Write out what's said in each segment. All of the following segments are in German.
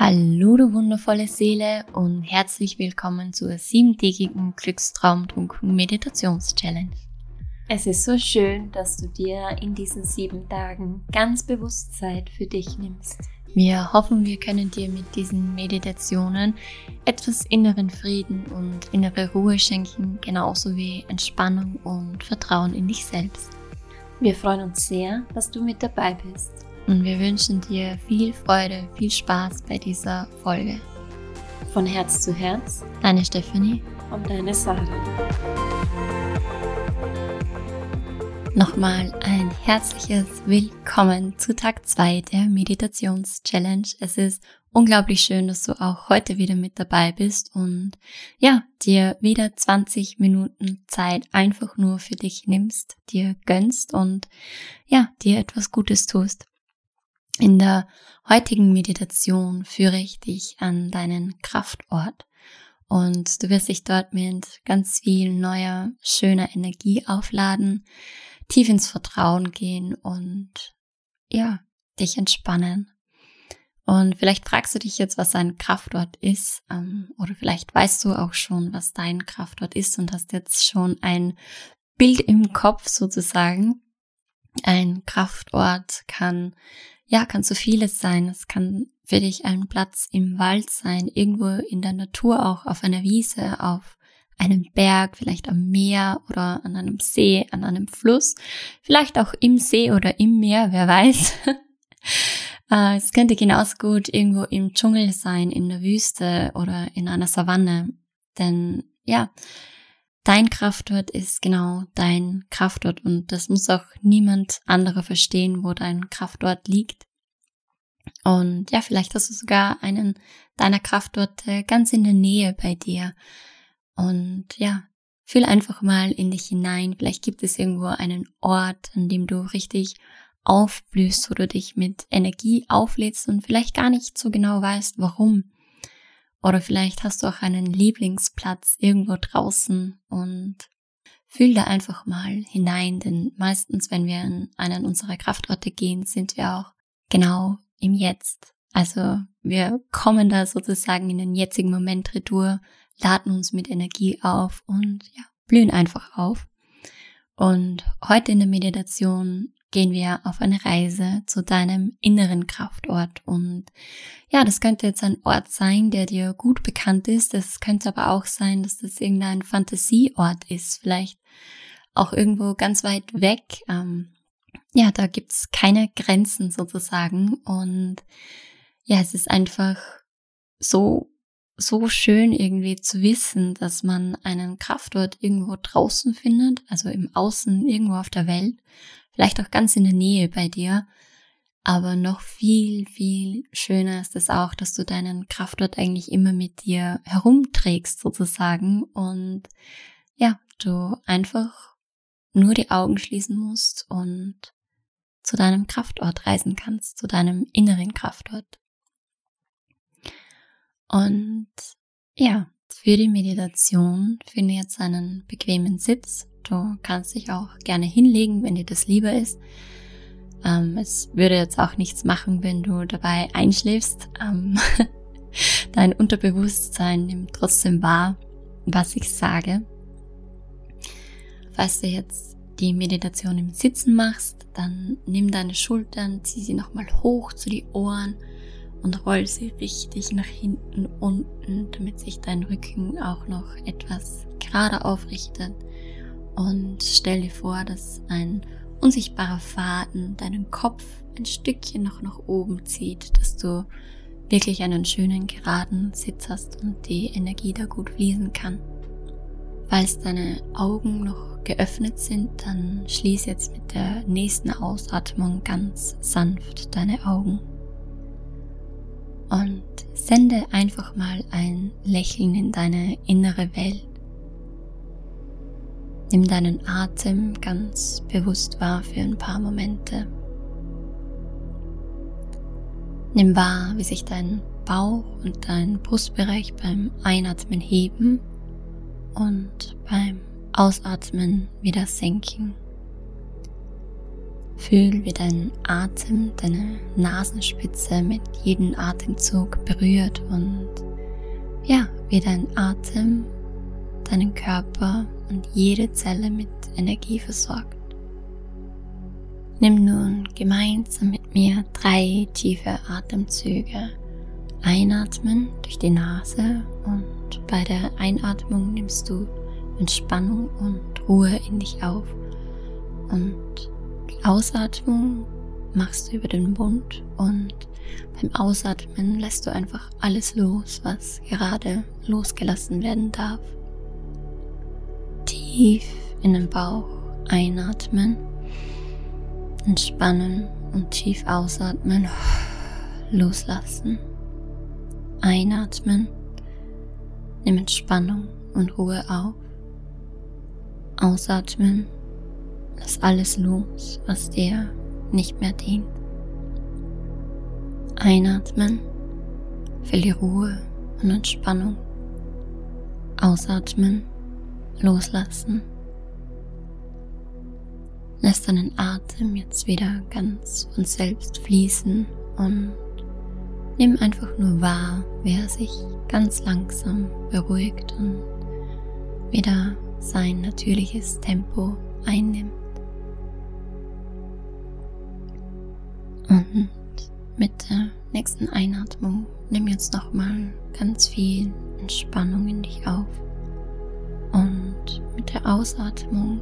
Hallo, du wundervolle Seele und herzlich willkommen zur siebentägigen Glückstraumtrunken Meditations-Challenge. Es ist so schön, dass du dir in diesen sieben Tagen ganz bewusst Zeit für dich nimmst. Wir hoffen, wir können dir mit diesen Meditationen etwas inneren Frieden und innere Ruhe schenken, genauso wie Entspannung und Vertrauen in dich selbst. Wir freuen uns sehr, dass du mit dabei bist und wir wünschen dir viel Freude, viel Spaß bei dieser Folge. Von Herz zu Herz, deine Stephanie und deine Sarah. Nochmal ein herzliches Willkommen zu Tag 2 der Meditations-Challenge. Es ist unglaublich schön, dass du auch heute wieder mit dabei bist und ja, dir wieder 20 Minuten Zeit einfach nur für dich nimmst, dir gönnst und ja, dir etwas Gutes tust. In der heutigen Meditation führe ich dich an deinen Kraftort und du wirst dich dort mit ganz viel neuer, schöner Energie aufladen, tief ins Vertrauen gehen und ja, dich entspannen. Und vielleicht fragst du dich jetzt, was ein Kraftort ist, ähm, oder vielleicht weißt du auch schon, was dein Kraftort ist und hast jetzt schon ein Bild im Kopf sozusagen. Ein Kraftort kann ja, kann so vieles sein. Es kann für dich ein Platz im Wald sein, irgendwo in der Natur auch, auf einer Wiese, auf einem Berg, vielleicht am Meer oder an einem See, an einem Fluss, vielleicht auch im See oder im Meer, wer weiß. Äh, es könnte genauso gut irgendwo im Dschungel sein, in der Wüste oder in einer Savanne. Denn ja, dein Kraftort ist genau dein Kraftort und das muss auch niemand anderer verstehen, wo dein Kraftort liegt. Und ja, vielleicht hast du sogar einen deiner Kraftorte ganz in der Nähe bei dir. Und ja, fühl einfach mal in dich hinein. Vielleicht gibt es irgendwo einen Ort, an dem du richtig aufblühst, wo du dich mit Energie auflädst und vielleicht gar nicht so genau weißt, warum. Oder vielleicht hast du auch einen Lieblingsplatz irgendwo draußen und fühl da einfach mal hinein, denn meistens, wenn wir in einen unserer Kraftorte gehen, sind wir auch genau im Jetzt. Also wir kommen da sozusagen in den jetzigen Moment retour, laden uns mit Energie auf und ja, blühen einfach auf. Und heute in der Meditation gehen wir auf eine Reise zu deinem inneren Kraftort. Und ja, das könnte jetzt ein Ort sein, der dir gut bekannt ist. Das könnte aber auch sein, dass das irgendein Fantasieort ist. Vielleicht auch irgendwo ganz weit weg. Ähm, ja, da gibt's keine Grenzen sozusagen. Und ja, es ist einfach so so schön irgendwie zu wissen, dass man einen Kraftort irgendwo draußen findet, also im Außen, irgendwo auf der Welt, vielleicht auch ganz in der Nähe bei dir. Aber noch viel, viel schöner ist es auch, dass du deinen Kraftort eigentlich immer mit dir herumträgst sozusagen und ja, du einfach nur die Augen schließen musst und zu deinem Kraftort reisen kannst, zu deinem inneren Kraftort. Und ja, für die Meditation finde jetzt einen bequemen Sitz. Du kannst dich auch gerne hinlegen, wenn dir das lieber ist. Ähm, es würde jetzt auch nichts machen, wenn du dabei einschläfst. Ähm, dein Unterbewusstsein nimmt trotzdem wahr, was ich sage. Falls du jetzt die Meditation im Sitzen machst, dann nimm deine Schultern, zieh sie nochmal hoch zu die Ohren und roll sie richtig nach hinten unten, damit sich dein Rücken auch noch etwas gerade aufrichtet. Und stell dir vor, dass ein unsichtbarer Faden deinen Kopf ein Stückchen noch nach oben zieht, dass du wirklich einen schönen geraden Sitz hast und die Energie da gut fließen kann. Falls deine Augen noch geöffnet sind, dann schließ jetzt mit der nächsten Ausatmung ganz sanft deine Augen und sende einfach mal ein Lächeln in deine innere Welt. Nimm deinen Atem ganz bewusst wahr für ein paar Momente. Nimm wahr, wie sich dein Bauch und dein Brustbereich beim Einatmen heben und beim Ausatmen wieder senken. Fühl, wie dein Atem deine Nasenspitze mit jedem Atemzug berührt und ja, wie dein Atem deinen Körper und jede Zelle mit Energie versorgt. Nimm nun gemeinsam mit mir drei tiefe Atemzüge. Einatmen durch die Nase und bei der Einatmung nimmst du Entspannung und Ruhe in dich auf und die Ausatmung machst du über den Mund und beim Ausatmen lässt du einfach alles los, was gerade losgelassen werden darf. Tief in den Bauch einatmen, entspannen und tief ausatmen, loslassen. Einatmen, nimm Entspannung und Ruhe auf. Ausatmen Lass alles los, was dir nicht mehr dient. Einatmen, die Ruhe und Entspannung. Ausatmen, loslassen. Lass deinen Atem jetzt wieder ganz von selbst fließen und nimm einfach nur wahr, wie er sich ganz langsam beruhigt und wieder sein natürliches Tempo einnimmt. Und mit der nächsten Einatmung nimm jetzt nochmal ganz viel Entspannung in dich auf. Mit der Ausatmung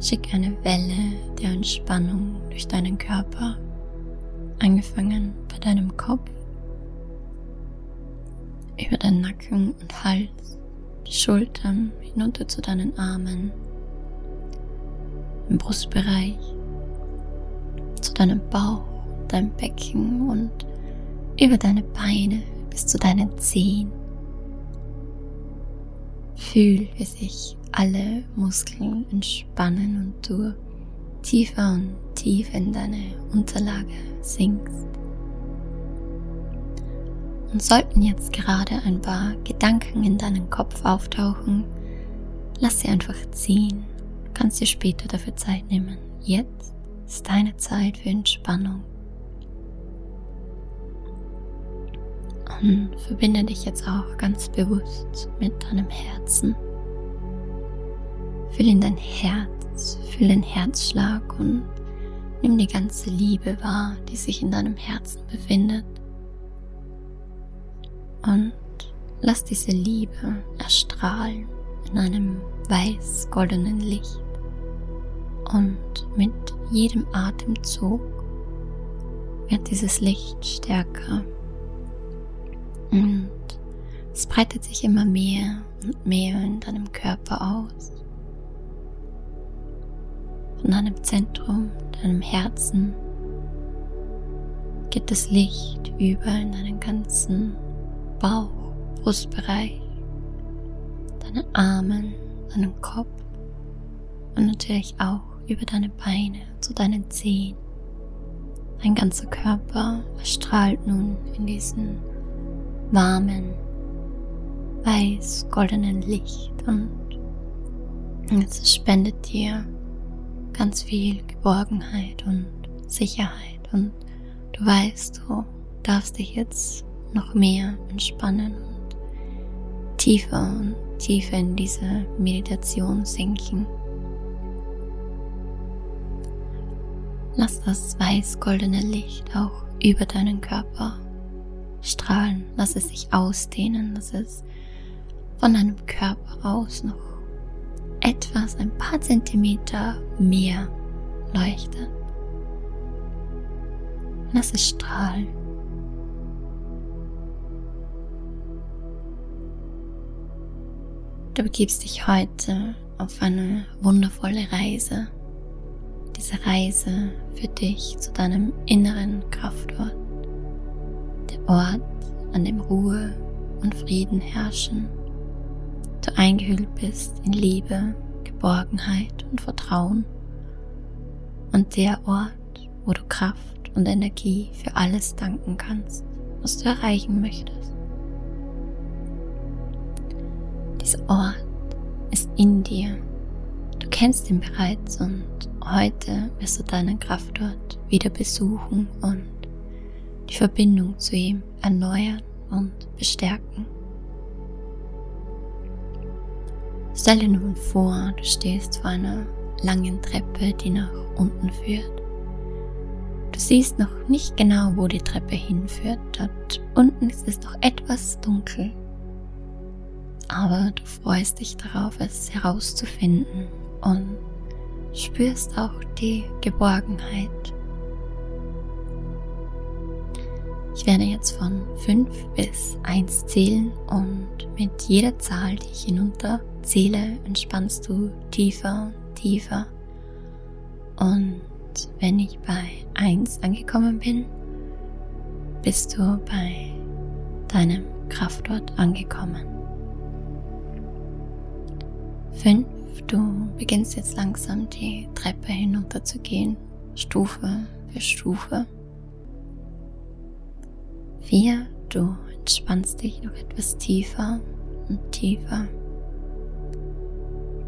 schick eine Welle der Entspannung durch deinen Körper, angefangen bei deinem Kopf, über deinen Nacken und Hals, die Schultern hinunter zu deinen Armen, im Brustbereich, zu deinem Bauch deinem Becken und über deine Beine bis zu deinen Zehen. Fühl, wie sich alle Muskeln entspannen und du tiefer und tiefer in deine Unterlage sinkst. Und sollten jetzt gerade ein paar Gedanken in deinen Kopf auftauchen, lass sie einfach ziehen. Du kannst dir später dafür Zeit nehmen. Jetzt ist deine Zeit für Entspannung. Und verbinde dich jetzt auch ganz bewusst mit deinem Herzen. Fühl in dein Herz, fühl den Herzschlag und nimm die ganze Liebe wahr, die sich in deinem Herzen befindet. Und lass diese Liebe erstrahlen in einem weiß-goldenen Licht. Und mit jedem Atemzug wird dieses Licht stärker und es breitet sich immer mehr und mehr in deinem Körper aus. Von deinem Zentrum, deinem Herzen, geht das Licht über in deinen ganzen Bauch, Brustbereich, deine Armen, deinen Kopf und natürlich auch über deine Beine zu deinen Zehen. Dein ganzer Körper erstrahlt nun in diesen warmen, weiß-goldenen Licht und es spendet dir ganz viel Geborgenheit und Sicherheit und du weißt, du darfst dich jetzt noch mehr entspannen und tiefer und tiefer in diese Meditation sinken. Lass das weiß-goldene Licht auch über deinen Körper strahlen, lass es sich ausdehnen, lass es von deinem Körper aus noch etwas, ein paar Zentimeter mehr leuchtet. Lass es strahlen. Du begibst dich heute auf eine wundervolle Reise. Diese Reise führt dich zu deinem inneren Kraftort. Ort, an dem Ruhe und Frieden herrschen. Du eingehüllt bist in Liebe, Geborgenheit und Vertrauen. Und der Ort, wo du Kraft und Energie für alles danken kannst, was du erreichen möchtest. Dieser Ort ist in dir. Du kennst ihn bereits und heute wirst du deinen Kraftort wieder besuchen und die Verbindung zu ihm erneuern und bestärken. Stell dir nun vor, du stehst vor einer langen Treppe, die nach unten führt. Du siehst noch nicht genau, wo die Treppe hinführt. Dort unten ist es noch etwas dunkel. Aber du freust dich darauf, es herauszufinden und spürst auch die Geborgenheit. Ich werde jetzt von 5 bis 1 zählen und mit jeder Zahl, die ich hinunter zähle, entspannst du tiefer und tiefer. Und wenn ich bei 1 angekommen bin, bist du bei deinem Kraftort angekommen. 5. Du beginnst jetzt langsam die Treppe hinunter zu gehen, Stufe für Stufe. 4. Du entspannst dich noch etwas tiefer und tiefer.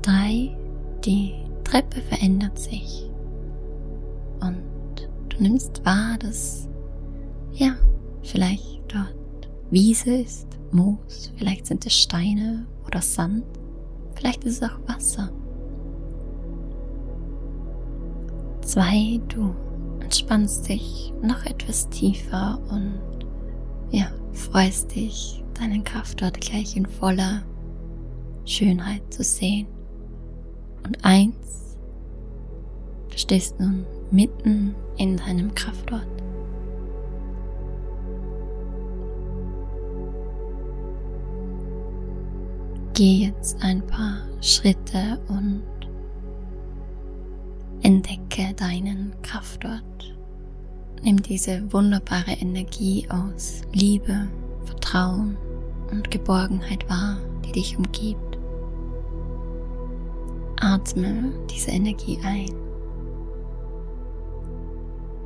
3. Die Treppe verändert sich und du nimmst wahr, dass ja, vielleicht dort Wiese ist, Moos, vielleicht sind es Steine oder Sand, vielleicht ist es auch Wasser. Zwei, du entspannst dich noch etwas tiefer und ja, freust dich, deinen Kraft dort gleich in voller Schönheit zu sehen. Und eins, du stehst nun mitten in deinem Kraftort. Geh jetzt ein paar Schritte und entdecke deinen Kraftort. Nimm diese wunderbare Energie aus Liebe, Vertrauen und Geborgenheit wahr, die dich umgibt. Atme diese Energie ein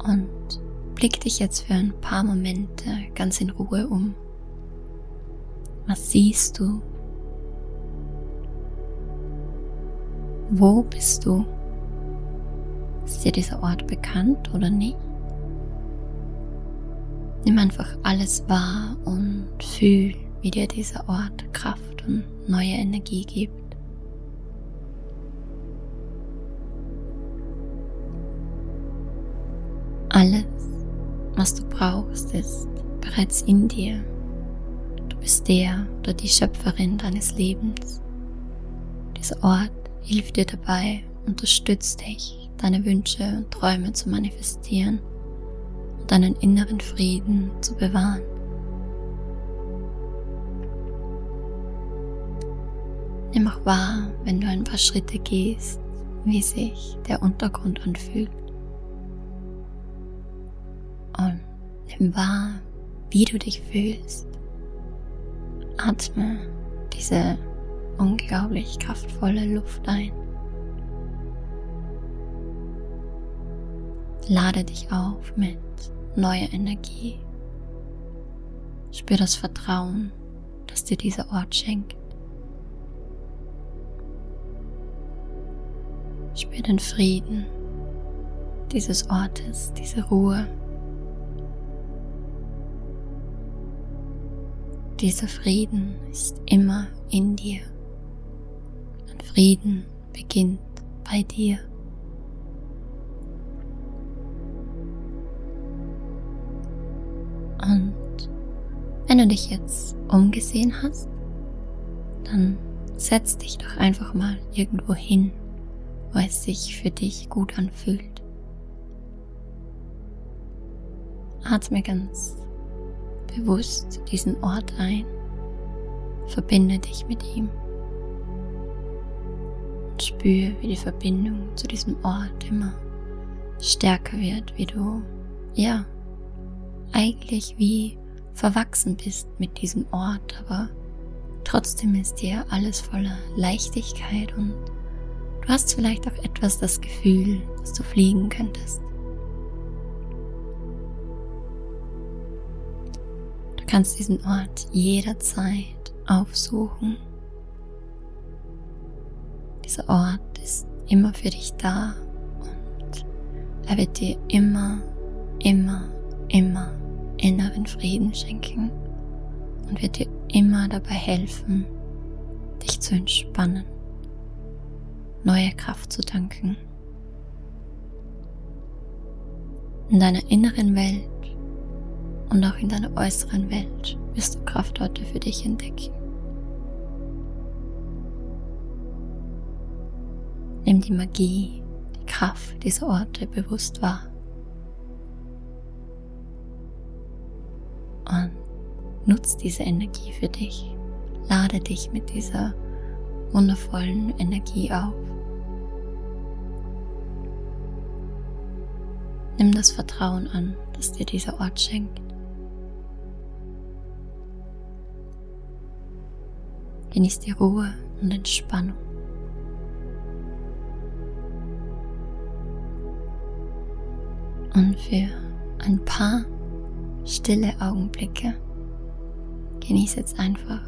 und blick dich jetzt für ein paar Momente ganz in Ruhe um. Was siehst du? Wo bist du? Ist dir dieser Ort bekannt oder nicht? Nimm einfach alles wahr und fühl, wie dir dieser Ort Kraft und neue Energie gibt. Alles, was du brauchst, ist bereits in dir. Du bist der oder die Schöpferin deines Lebens. Dieser Ort hilft dir dabei, unterstützt dich, deine Wünsche und Träume zu manifestieren deinen inneren Frieden zu bewahren. Nimm auch wahr, wenn du ein paar Schritte gehst, wie sich der Untergrund anfühlt. Und nimm wahr, wie du dich fühlst. Atme diese unglaublich kraftvolle Luft ein. Lade dich auf mit neuer Energie. Spür das Vertrauen, das dir dieser Ort schenkt. Spür den Frieden dieses Ortes, diese Ruhe. Dieser Frieden ist immer in dir. Und Frieden beginnt bei dir. Wenn du dich jetzt umgesehen hast, dann setz dich doch einfach mal irgendwo hin, wo es sich für dich gut anfühlt. Atme ganz bewusst diesen Ort ein. Verbinde dich mit ihm. Und spüre, wie die Verbindung zu diesem Ort immer stärker wird, wie du, ja, eigentlich wie verwachsen bist mit diesem Ort, aber trotzdem ist dir alles voller Leichtigkeit und du hast vielleicht auch etwas das Gefühl, dass du fliegen könntest. kannst diesen Ort jederzeit aufsuchen. Dieser Ort ist immer für dich da und Er wird dir immer, immer, immer inneren Frieden schenken und wird dir immer dabei helfen, dich zu entspannen, neue Kraft zu tanken. In deiner inneren Welt und auch in deiner äußeren Welt wirst du Kraftorte für dich entdecken. Nimm die Magie, die Kraft dieser Orte bewusst wahr. Nutz diese Energie für dich. Lade dich mit dieser wundervollen Energie auf. Nimm das Vertrauen an, das dir dieser Ort schenkt. Genieß die Ruhe und Entspannung. Und für ein paar stille Augenblicke genieß jetzt einfach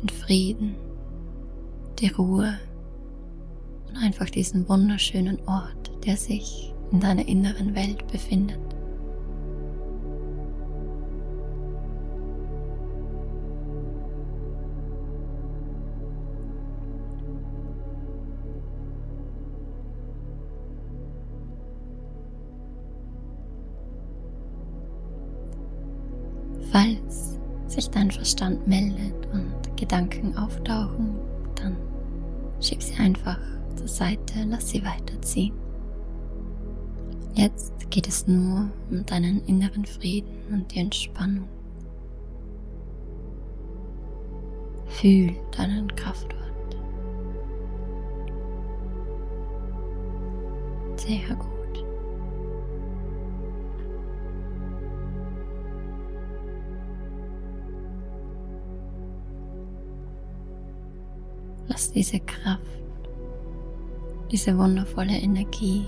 den Frieden, die Ruhe und einfach diesen wunderschönen Ort, der sich in deiner inneren Welt befindet. Sich dein Verstand meldet und Gedanken auftauchen, dann schieb sie einfach zur Seite, lass sie weiterziehen. Jetzt geht es nur um deinen inneren Frieden und die Entspannung. Fühl deinen Kraftort. Sehr gut. Lass diese Kraft, diese wundervolle Energie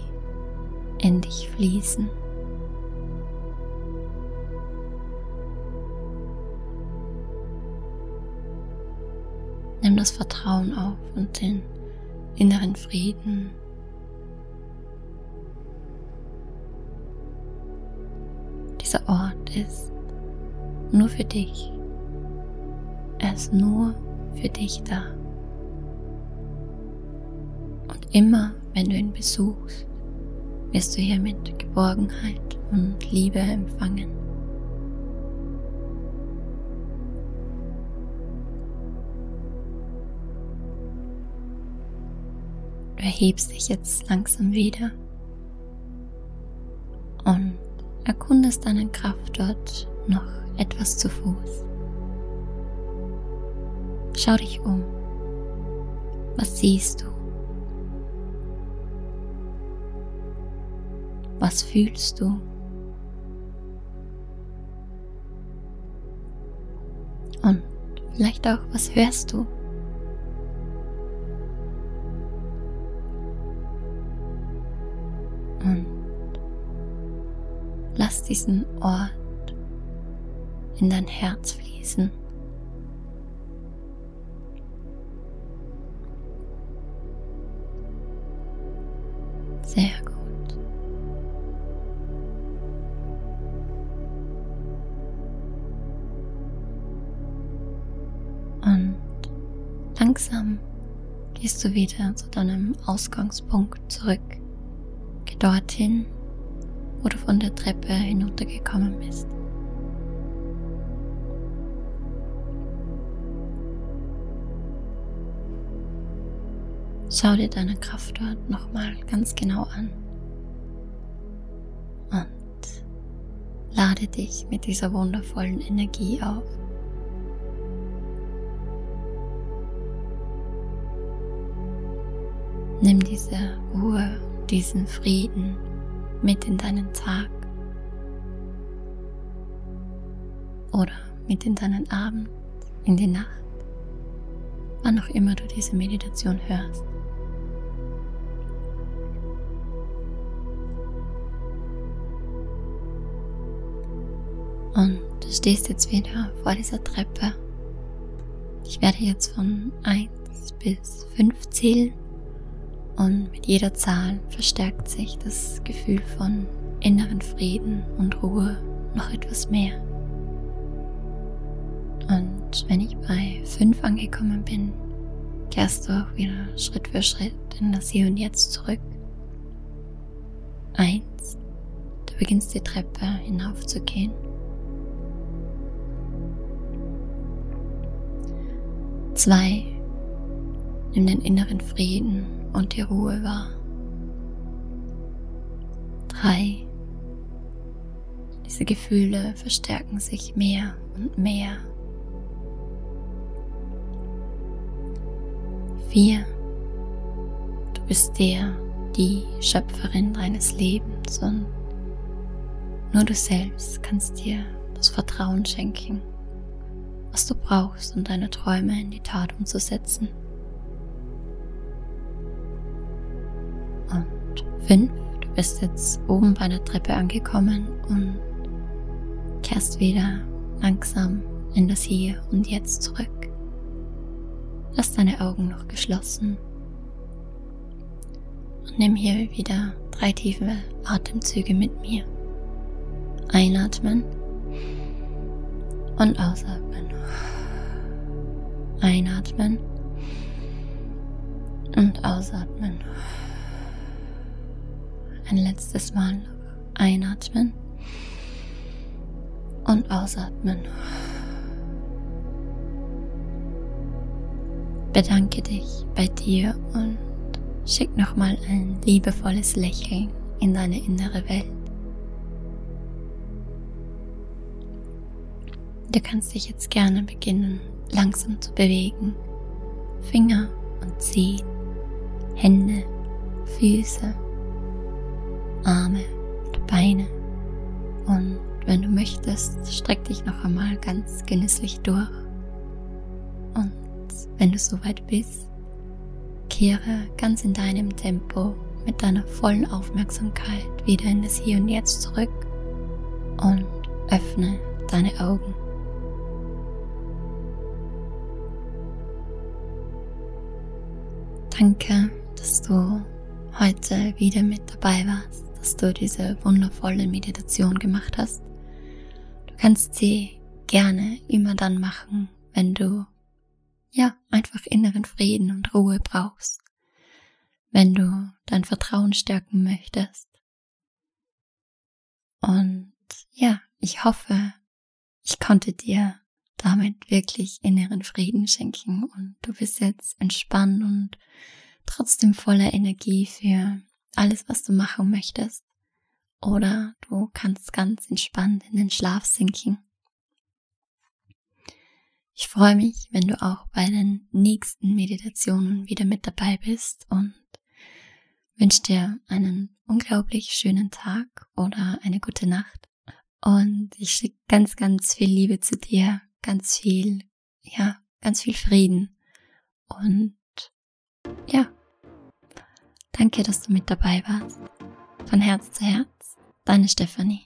in dich fließen. Nimm das Vertrauen auf und den inneren Frieden. Dieser Ort ist nur für dich. Er ist nur für dich da. Immer wenn du ihn besuchst, wirst du hier mit Geborgenheit und Liebe empfangen. Du erhebst dich jetzt langsam wieder und erkundest deinen Kraftort noch etwas zu Fuß. Schau dich um. Was siehst du? Was fühlst du? Und vielleicht auch, was hörst du? Und lass diesen Ort in dein Herz fließen. Sehr gut. Gehst du wieder zu deinem Ausgangspunkt zurück. Geh dorthin, wo du von der Treppe hinuntergekommen bist. Schau dir deine Kraft dort nochmal ganz genau an und lade dich mit dieser wundervollen Energie auf. Nimm diese Ruhe, diesen Frieden mit in deinen Tag oder mit in deinen Abend, in die Nacht, wann auch immer du diese Meditation hörst. Und du stehst jetzt wieder vor dieser Treppe. Ich werde jetzt von 1 bis 5 zählen und mit jeder Zahl verstärkt sich das Gefühl von inneren Frieden und Ruhe noch etwas mehr. Und wenn ich bei 5 angekommen bin, kehrst du auch wieder Schritt für Schritt in das Hier und Jetzt zurück. 1. Du beginnst die Treppe hinaufzugehen. 2. Nimm den inneren Frieden und die Ruhe wahr. 3. Diese Gefühle verstärken sich mehr und mehr. 4. Du bist der, die Schöpferin deines Lebens und nur du selbst kannst dir das Vertrauen schenken, was du brauchst, um deine Träume in die Tat umzusetzen. 5. Du bist jetzt oben bei der Treppe angekommen und kehrst wieder langsam in das Hier und Jetzt zurück. Lass deine Augen noch geschlossen. Und nimm hier wieder drei tiefe Atemzüge mit mir. Einatmen und ausatmen. Einatmen und ausatmen. Ein letztes Mal einatmen und ausatmen. Bedanke dich bei dir und schick nochmal ein liebevolles Lächeln in deine innere Welt. Du kannst dich jetzt gerne beginnen, langsam zu bewegen. Finger und Zehen, Hände, Füße, Arme und Beine. Und wenn du möchtest, streck dich noch einmal ganz genüsslich durch. Und wenn du soweit bist, kehre ganz in deinem Tempo mit deiner vollen Aufmerksamkeit wieder in das Hier und Jetzt zurück und öffne deine Augen. Danke, dass du heute wieder mit dabei warst, dass du diese wundervolle Meditation gemacht hast. Du kannst sie gerne immer dann machen, wenn du ja, einfach inneren Frieden und Ruhe brauchst, wenn du dein Vertrauen stärken möchtest. Und ja, ich hoffe, ich konnte dir damit wirklich inneren Frieden schenken und du bist jetzt entspannt und trotzdem voller Energie für alles, was du machen möchtest. Oder du kannst ganz entspannt in den Schlaf sinken. Ich freue mich, wenn du auch bei den nächsten Meditationen wieder mit dabei bist und wünsche dir einen unglaublich schönen Tag oder eine gute Nacht. Und ich schicke ganz, ganz viel Liebe zu dir, ganz viel, ja, ganz viel Frieden. Und ja, danke, dass du mit dabei warst. Von Herz zu Herz, deine Stefanie.